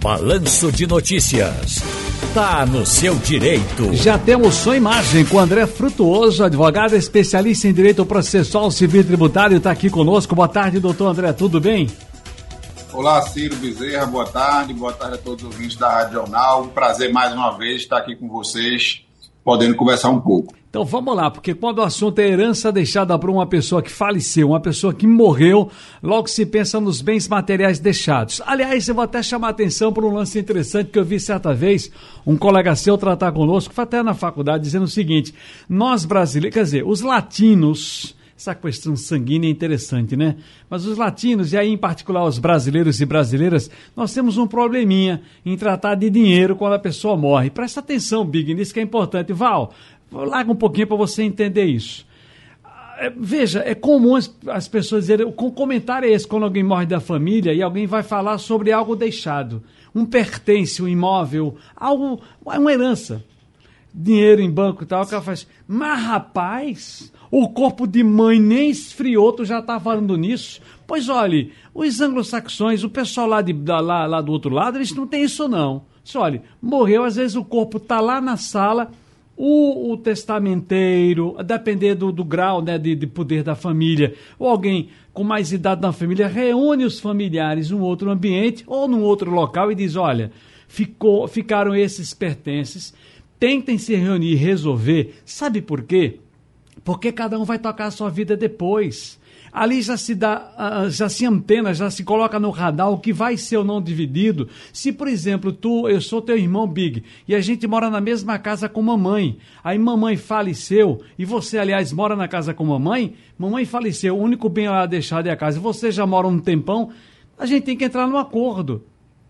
Balanço de Notícias. Tá no seu direito. Já temos sua imagem com André Frutuoso, advogado especialista em direito processual civil e tributário, está aqui conosco. Boa tarde, doutor André, tudo bem? Olá, Ciro Bezerra, boa tarde, boa tarde a todos os ouvintes da Rádio Jornal. Um prazer mais uma vez estar aqui com vocês, podendo conversar um pouco. Então vamos lá, porque quando o assunto é herança deixada por uma pessoa que faleceu, uma pessoa que morreu, logo se pensa nos bens materiais deixados. Aliás, eu vou até chamar a atenção para um lance interessante que eu vi certa vez um colega seu tratar conosco, foi até na faculdade, dizendo o seguinte: nós brasileiros, quer dizer, os latinos. Essa questão sanguínea é interessante, né? Mas os latinos, e aí em particular os brasileiros e brasileiras, nós temos um probleminha em tratar de dinheiro quando a pessoa morre. Presta atenção, Big, nisso que é importante. Val, Larga um pouquinho para você entender isso. É, veja, é comum as, as pessoas dizerem, o comentário é esse, quando alguém morre da família e alguém vai falar sobre algo deixado. Um pertence, um imóvel, algo, uma herança. Dinheiro em banco e tal, que ela faz. Mas rapaz, o corpo de mãe nem esfriou, tu já está falando nisso? Pois olhe, os anglo-saxões, o pessoal lá, de, lá, lá do outro lado, eles não têm isso não. Olha, morreu, às vezes o corpo está lá na sala o, o testamenteiro, a depender do, do grau né, de, de, poder da família, ou alguém com mais idade na família, reúne os familiares em um outro ambiente ou num outro local e diz: olha, ficou, ficaram esses pertences, tentem se reunir e resolver. Sabe por quê? Porque cada um vai tocar a sua vida depois ali já se dá, uh, já se antena, já se coloca no radar o que vai ser ou não dividido. Se, por exemplo, tu, eu sou teu irmão Big, e a gente mora na mesma casa com mamãe, aí mamãe faleceu, e você, aliás, mora na casa com mamãe, mamãe faleceu, o único bem a deixar é a casa, você já mora um tempão, a gente tem que entrar num acordo.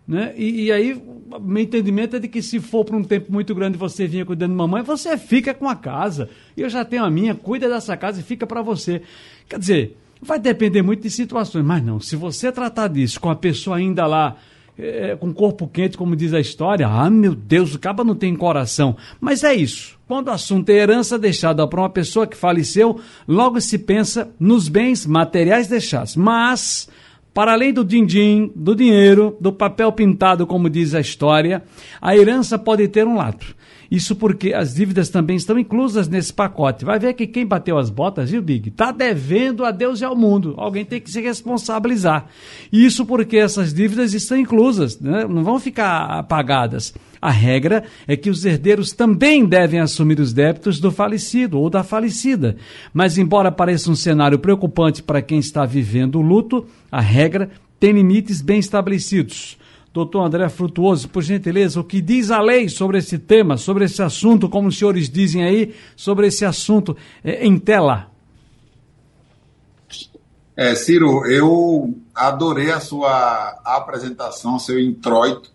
Né? E, e, aí, meu entendimento é de que se for por um tempo muito grande você vinha cuidando de mamãe, você fica com a casa. Eu já tenho a minha, cuida dessa casa e fica para você. Quer dizer, Vai depender muito de situações, mas não, se você tratar disso com a pessoa ainda lá, é, com corpo quente, como diz a história, ah, meu Deus, o caba não tem coração. Mas é isso. Quando o assunto é herança deixada para uma pessoa que faleceu, logo se pensa nos bens materiais deixados. Mas, para além do din-din, do dinheiro, do papel pintado, como diz a história, a herança pode ter um lado. Isso porque as dívidas também estão inclusas nesse pacote. Vai ver que quem bateu as botas, viu, Big? Está devendo a Deus e ao mundo. Alguém tem que se responsabilizar. Isso porque essas dívidas estão inclusas, né? não vão ficar apagadas. A regra é que os herdeiros também devem assumir os débitos do falecido ou da falecida. Mas, embora pareça um cenário preocupante para quem está vivendo o luto, a regra tem limites bem estabelecidos. Doutor André Frutuoso, por gentileza, o que diz a lei sobre esse tema, sobre esse assunto, como os senhores dizem aí, sobre esse assunto é, em tela? É, Ciro, eu adorei a sua apresentação, seu introito,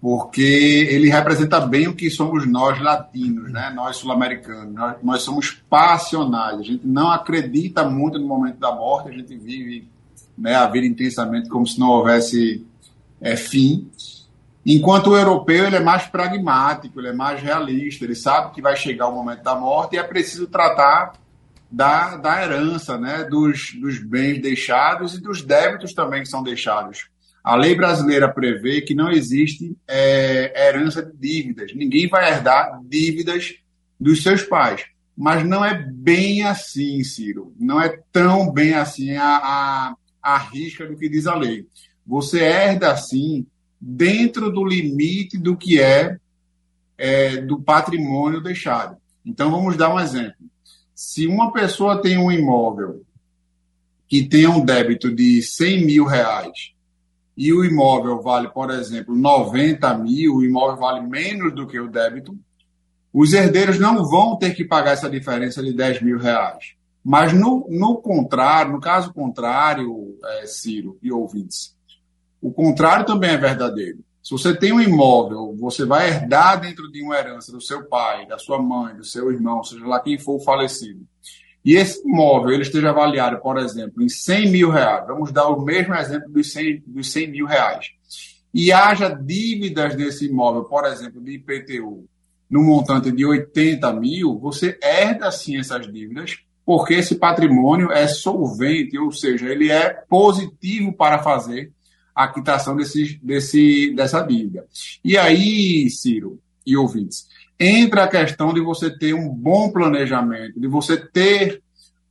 porque ele representa bem o que somos nós latinos, né? nós sul-americanos. Nós, nós somos passionais, a gente não acredita muito no momento da morte, a gente vive né, a vida intensamente como se não houvesse é, fim. Enquanto o europeu ele é mais pragmático, ele é mais realista, ele sabe que vai chegar o momento da morte e é preciso tratar da, da herança, né, dos, dos bens deixados e dos débitos também que são deixados. A lei brasileira prevê que não existe é, herança de dívidas. Ninguém vai herdar dívidas dos seus pais. Mas não é bem assim, Ciro. Não é tão bem assim a, a, a risca do que diz a lei você herda assim dentro do limite do que é, é, do patrimônio deixado. Então vamos dar um exemplo. Se uma pessoa tem um imóvel que tem um débito de 100 mil reais e o imóvel vale, por exemplo, 90 mil, o imóvel vale menos do que o débito, os herdeiros não vão ter que pagar essa diferença de 10 mil reais. Mas no, no contrário, no caso contrário, é, Ciro e ouvintes, o contrário também é verdadeiro. Se você tem um imóvel, você vai herdar dentro de uma herança do seu pai, da sua mãe, do seu irmão, seja lá quem for o falecido. E esse imóvel ele esteja avaliado, por exemplo, em 100 mil reais. Vamos dar o mesmo exemplo dos 100, dos 100 mil reais. E haja dívidas desse imóvel, por exemplo, de IPTU, no montante de 80 mil, você herda sim essas dívidas, porque esse patrimônio é solvente, ou seja, ele é positivo para fazer a quitação desse, desse, dessa dívida. E aí, Ciro e ouvintes, entra a questão de você ter um bom planejamento, de você ter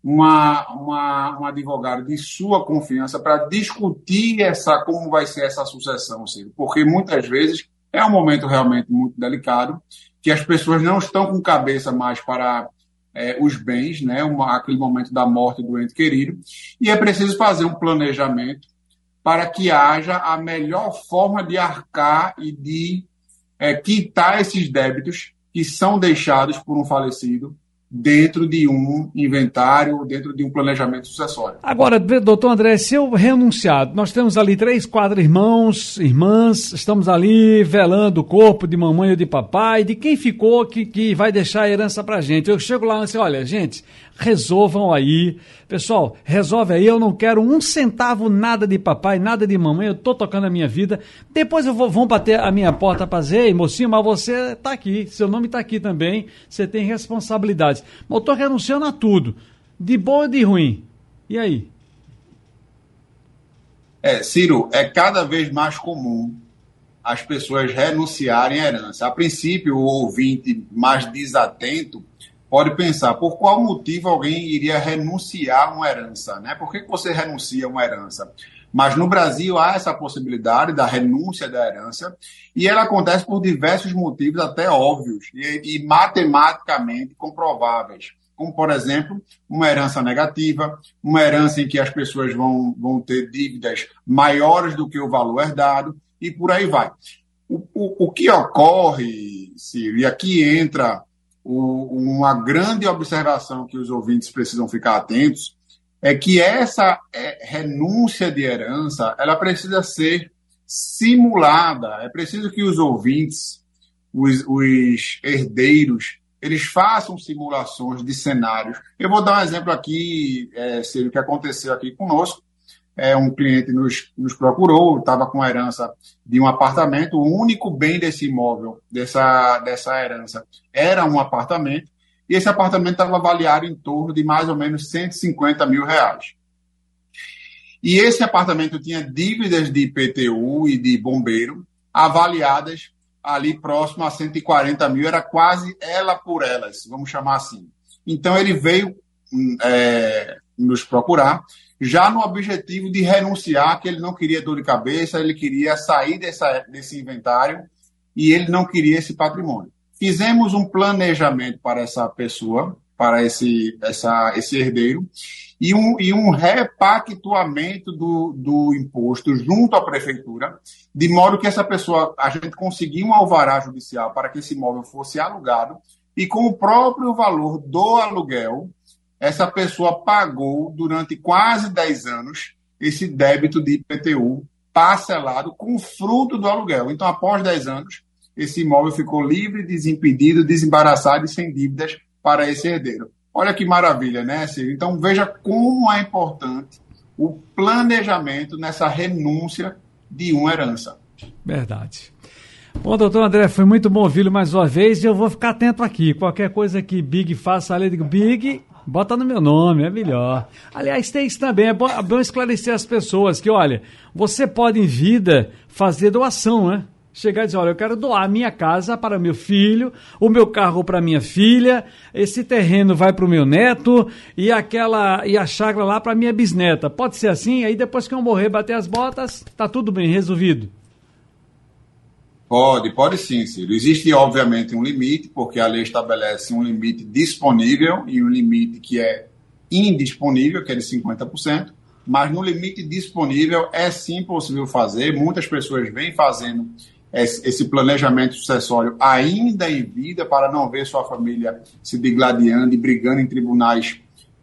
uma, uma, um advogado de sua confiança para discutir essa como vai ser essa sucessão, Ciro. Porque muitas vezes é um momento realmente muito delicado, que as pessoas não estão com cabeça mais para é, os bens, né, uma, aquele momento da morte do ente querido, e é preciso fazer um planejamento para que haja a melhor forma de arcar e de é, quitar esses débitos que são deixados por um falecido dentro de um inventário, dentro de um planejamento sucessório. Agora, doutor André, se eu renunciar, nós temos ali três, quatro irmãos, irmãs, estamos ali velando o corpo de mamãe ou de papai, de quem ficou que, que vai deixar a herança pra gente. Eu chego lá e assim, olha, gente, resolvam aí. Pessoal, resolve aí, eu não quero um centavo nada de papai, nada de mamãe, eu tô tocando a minha vida. Depois eu vou, vão bater a minha porta para dizer, mocinho, mas você tá aqui, seu nome tá aqui também, você tem responsabilidades. Mas eu renunciando a tudo, de bom e de ruim. E aí? É, Ciro, é cada vez mais comum as pessoas renunciarem à herança. A princípio, o ouvinte mais desatento pode pensar por qual motivo alguém iria renunciar a uma herança, né? Por que, que você renuncia a uma herança? Mas no Brasil há essa possibilidade da renúncia da herança e ela acontece por diversos motivos até óbvios e, e matematicamente comprováveis. Como, por exemplo, uma herança negativa, uma herança em que as pessoas vão, vão ter dívidas maiores do que o valor herdado e por aí vai. O, o, o que ocorre, Ciro, e aqui entra o, uma grande observação que os ouvintes precisam ficar atentos é que essa é, renúncia de herança ela precisa ser simulada. É preciso que os ouvintes, os, os herdeiros, eles façam simulações de cenários. Eu vou dar um exemplo aqui, é, o que aconteceu aqui conosco é, um cliente nos, nos procurou, estava com a herança de um apartamento, o único bem desse imóvel, dessa, dessa herança, era um apartamento, e esse apartamento estava avaliado em torno de mais ou menos 150 mil reais. E esse apartamento tinha dívidas de IPTU e de bombeiro avaliadas ali próximo a 140 mil, era quase ela por elas, vamos chamar assim. Então ele veio hum, é, nos procurar já no objetivo de renunciar, que ele não queria dor de cabeça, ele queria sair dessa, desse inventário e ele não queria esse patrimônio. Fizemos um planejamento para essa pessoa, para esse, essa, esse herdeiro, e um, e um repactuamento do, do imposto junto à prefeitura, de modo que essa pessoa, a gente conseguiu um alvará judicial para que esse imóvel fosse alugado, e com o próprio valor do aluguel, essa pessoa pagou durante quase 10 anos esse débito de IPTU parcelado com fruto do aluguel. Então, após 10 anos, esse imóvel ficou livre, desimpedido, desembaraçado e sem dívidas para esse herdeiro. Olha que maravilha, né, Ciro? Então, veja como é importante o planejamento nessa renúncia de uma herança. Verdade. Bom, doutor André, foi muito bom ouvi-lo mais uma vez e eu vou ficar atento aqui. Qualquer coisa que Big faça, além de Big, Bota no meu nome, é melhor. Aliás, tem isso também, é bom, é bom esclarecer as pessoas que, olha, você pode em vida fazer doação, né? Chegar e dizer, olha, eu quero doar minha casa para meu filho, o meu carro para minha filha, esse terreno vai para o meu neto e aquela e a chácara lá para minha bisneta. Pode ser assim? Aí depois que eu morrer, bater as botas, tá tudo bem resolvido. Pode, pode sim, Ciro. Existe, obviamente, um limite, porque a lei estabelece um limite disponível e um limite que é indisponível, que é de 50%, mas no limite disponível é sim possível fazer. Muitas pessoas vêm fazendo esse planejamento sucessório ainda em vida para não ver sua família se digladiando e brigando em tribunais,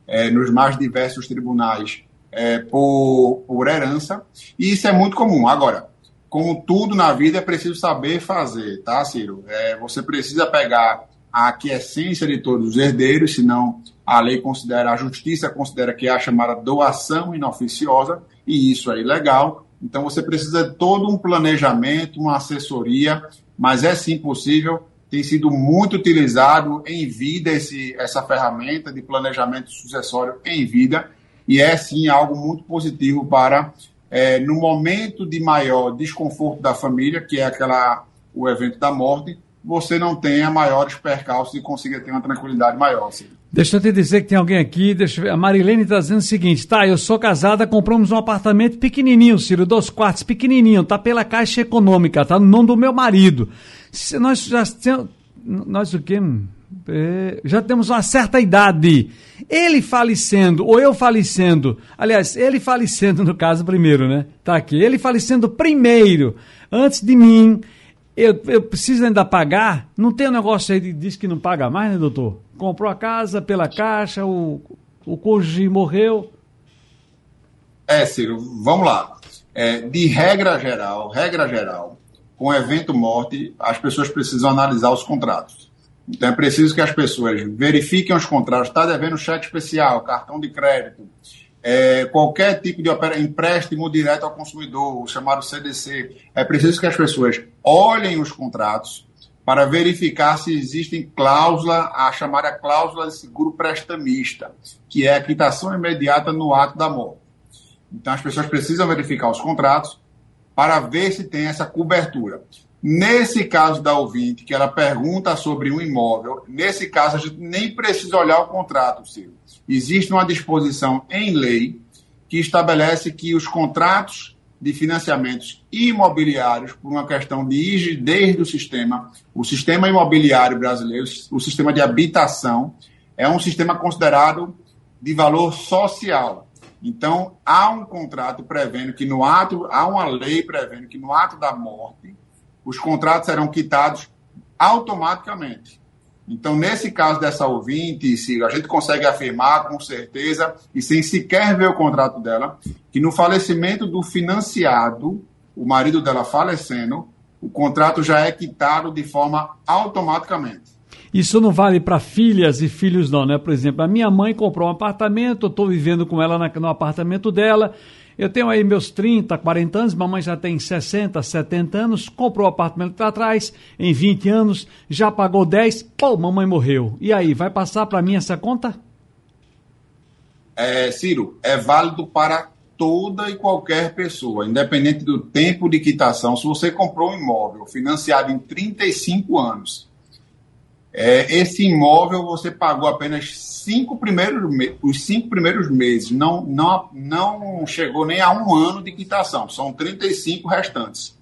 é, nos mais diversos tribunais, é, por, por herança. E isso é muito comum. Agora, como tudo na vida, é preciso saber fazer, tá, Ciro? É, você precisa pegar a aquiescência de todos os herdeiros, senão a lei considera, a justiça considera que é a chamada doação inoficiosa, e isso é ilegal. Então você precisa de todo um planejamento, uma assessoria, mas é sim possível. Tem sido muito utilizado em vida esse, essa ferramenta de planejamento sucessório em vida, e é sim algo muito positivo para é, no momento de maior desconforto da família, que é aquela o evento da morte, você não tenha maiores percalços e consiga ter uma tranquilidade maior. Sim. Deixa eu te dizer que tem alguém aqui, deixa a Marilene está dizendo o seguinte, tá, eu sou casada, compramos um apartamento pequenininho, Ciro, dois quartos, pequenininho, tá pela Caixa Econômica, tá no nome do meu marido. Se nós já temos, nós o quê? É, já temos uma certa idade. Ele falecendo, ou eu falecendo, aliás, ele falecendo no caso primeiro, né? Tá aqui, ele falecendo primeiro, antes de mim, eu, eu preciso ainda pagar? Não tem um negócio aí que diz que não paga mais, né, doutor? Comprou a casa pela caixa, o, o cônjuge morreu. É, Ciro, vamos lá. É, de regra geral, regra geral, com evento morte, as pessoas precisam analisar os contratos. Então é preciso que as pessoas verifiquem os contratos. Está devendo cheque especial, cartão de crédito, é, qualquer tipo de empréstimo direto ao consumidor, o chamado CDC. É preciso que as pessoas olhem os contratos para verificar se existem cláusula, a chamada cláusula de seguro prestamista, que é a quitação imediata no ato da morte. Então as pessoas precisam verificar os contratos para ver se tem essa cobertura. Nesse caso da ouvinte, que ela pergunta sobre um imóvel, nesse caso a gente nem precisa olhar o contrato, Silvio. Existe uma disposição em lei que estabelece que os contratos de financiamentos imobiliários, por uma questão de rigidez do sistema, o sistema imobiliário brasileiro, o sistema de habitação, é um sistema considerado de valor social. Então, há um contrato prevendo que no ato, há uma lei prevendo que no ato da morte, os contratos serão quitados automaticamente. Então, nesse caso dessa ouvinte, a gente consegue afirmar com certeza, e sem sequer ver o contrato dela, que no falecimento do financiado, o marido dela falecendo, o contrato já é quitado de forma automaticamente. Isso não vale para filhas e filhos, não, né? Por exemplo, a minha mãe comprou um apartamento, eu estou vivendo com ela no apartamento dela eu tenho aí meus 30, 40 anos, mamãe já tem 60, 70 anos, comprou o apartamento para trás, em 20 anos, já pagou 10, pô, mamãe morreu. E aí, vai passar para mim essa conta? É, Ciro, é válido para toda e qualquer pessoa, independente do tempo de quitação. Se você comprou um imóvel financiado em 35 anos é, esse imóvel você pagou apenas cinco primeiros os cinco primeiros meses, não, não, não chegou nem a um ano de quitação, são 35 restantes.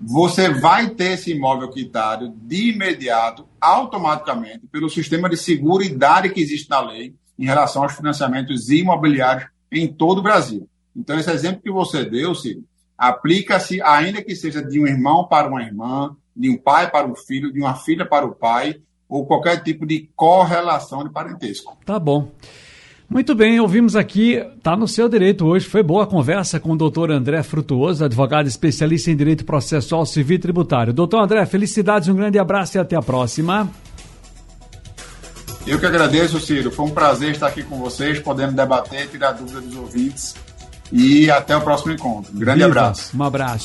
Você vai ter esse imóvel quitado de imediato, automaticamente, pelo sistema de seguridade que existe na lei em relação aos financiamentos imobiliários em todo o Brasil. Então, esse exemplo que você deu, Ciro, aplica-se, ainda que seja de um irmão para uma irmã, de um pai para um filho, de uma filha para o pai, ou qualquer tipo de correlação de parentesco. Tá bom. Muito bem, ouvimos aqui, está no seu direito hoje. Foi boa a conversa com o doutor André Frutuoso, advogado especialista em direito processual civil e tributário. Doutor André, felicidades, um grande abraço e até a próxima. Eu que agradeço, Ciro. Foi um prazer estar aqui com vocês, podendo debater, tirar dúvidas dos ouvintes. E até o próximo encontro. Um grande abraço. Um abraço.